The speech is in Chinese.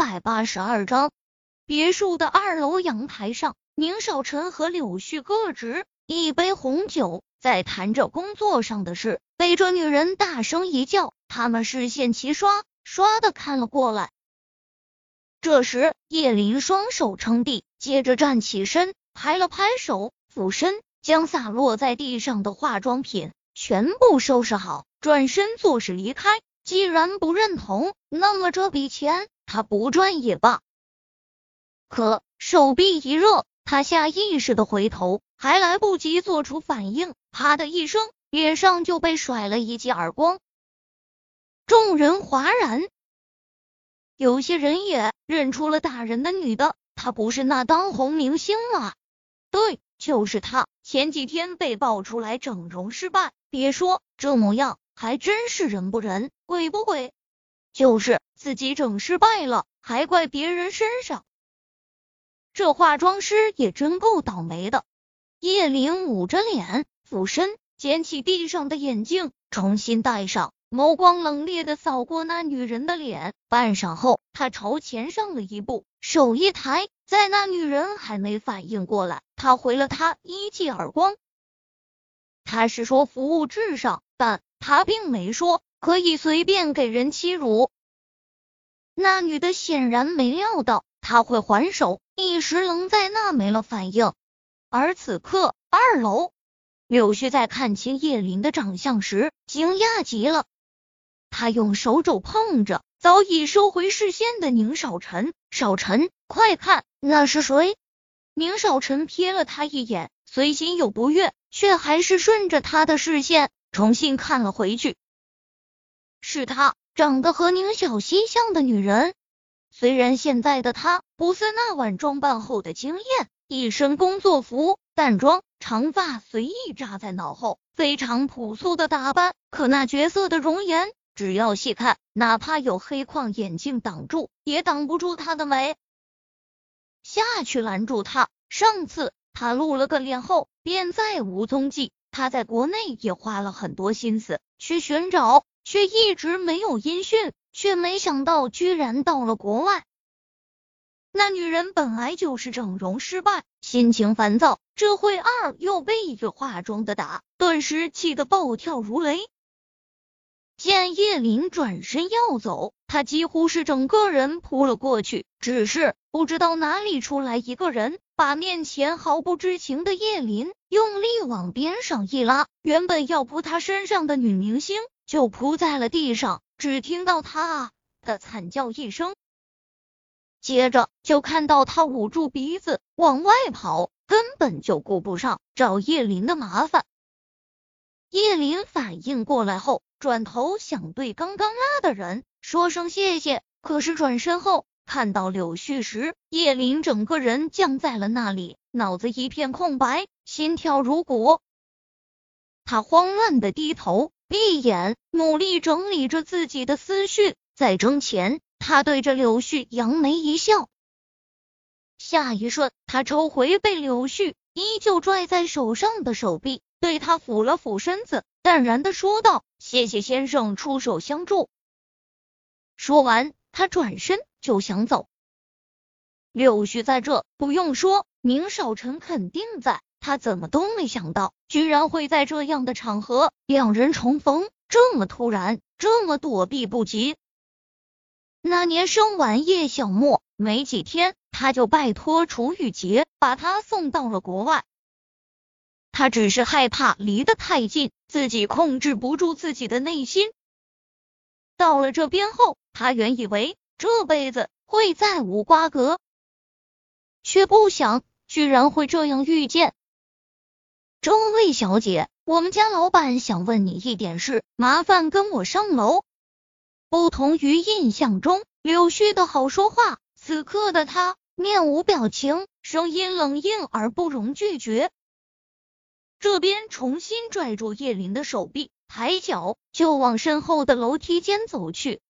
百八十二章，别墅的二楼阳台上，宁少臣和柳絮各执一杯红酒，在谈着工作上的事。被这女人大声一叫，他们视线齐刷刷的看了过来。这时，叶林双手撑地，接着站起身，拍了拍手，俯身将洒落在地上的化妆品全部收拾好，转身作势离开。既然不认同，那么这笔钱他不转也罢。可手臂一热，他下意识的回头，还来不及做出反应，啪的一声，脸上就被甩了一记耳光。众人哗然，有些人也认出了打人的女的，她不是那当红明星啊？对，就是她。前几天被爆出来整容失败，别说这模样。还真是人不人，鬼不鬼，就是自己整失败了，还怪别人身上。这化妆师也真够倒霉的。叶灵捂着脸，俯身捡起地上的眼镜，重新戴上，眸光冷冽的扫过那女人的脸。半晌后，他朝前上了一步，手一抬，在那女人还没反应过来，他回了她一记耳光。他是说服务至上，但。他并没说可以随便给人欺辱。那女的显然没料到他会还手，一时愣在那没了反应。而此刻，二楼柳絮在看清叶林的长相时，惊讶极了。他用手肘碰着早已收回视线的宁少臣：“少臣，快看，那是谁？”宁少臣瞥了他一眼，虽心有不悦，却还是顺着他的视线。重新看了回去，是她长得和宁小溪像的女人。虽然现在的她不似那晚装扮后的惊艳，一身工作服、淡妆，长发随意扎在脑后，非常朴素的打扮。可那绝色的容颜，只要细看，哪怕有黑框眼镜挡住，也挡不住她的美。下去拦住她，上次她露了个脸后，便再无踪迹。他在国内也花了很多心思去寻找，却一直没有音讯，却没想到居然到了国外。那女人本来就是整容失败，心情烦躁，这会二又被一个化妆的打，顿时气得暴跳如雷。见叶林转身要走，他几乎是整个人扑了过去，只是不知道哪里出来一个人。把面前毫不知情的叶林用力往边上一拉，原本要扑他身上的女明星就扑在了地上，只听到他啊的惨叫一声，接着就看到他捂住鼻子往外跑，根本就顾不上找叶林的麻烦。叶林反应过来后，转头想对刚刚拉的人说声谢谢，可是转身后。看到柳絮时，叶林整个人僵在了那里，脑子一片空白，心跳如鼓。他慌乱的低头闭眼，努力整理着自己的思绪。在争前，他对着柳絮扬眉一笑。下一瞬，他抽回被柳絮依旧拽在手上的手臂，对他俯了俯身子，淡然的说道：“谢谢先生出手相助。”说完，他转身。就想走，柳絮在这不用说，宁少臣肯定在。他怎么都没想到，居然会在这样的场合两人重逢，这么突然，这么躲避不及。那年生完叶小沫没几天，他就拜托楚雨洁把他送到了国外。他只是害怕离得太近，自己控制不住自己的内心。到了这边后，他原以为。这辈子会再无瓜葛，却不想居然会这样遇见。这位小姐，我们家老板想问你一点事，麻烦跟我上楼。不同于印象中柳絮的好说话，此刻的他面无表情，声音冷硬而不容拒绝。这边重新拽住叶林的手臂，抬脚就往身后的楼梯间走去。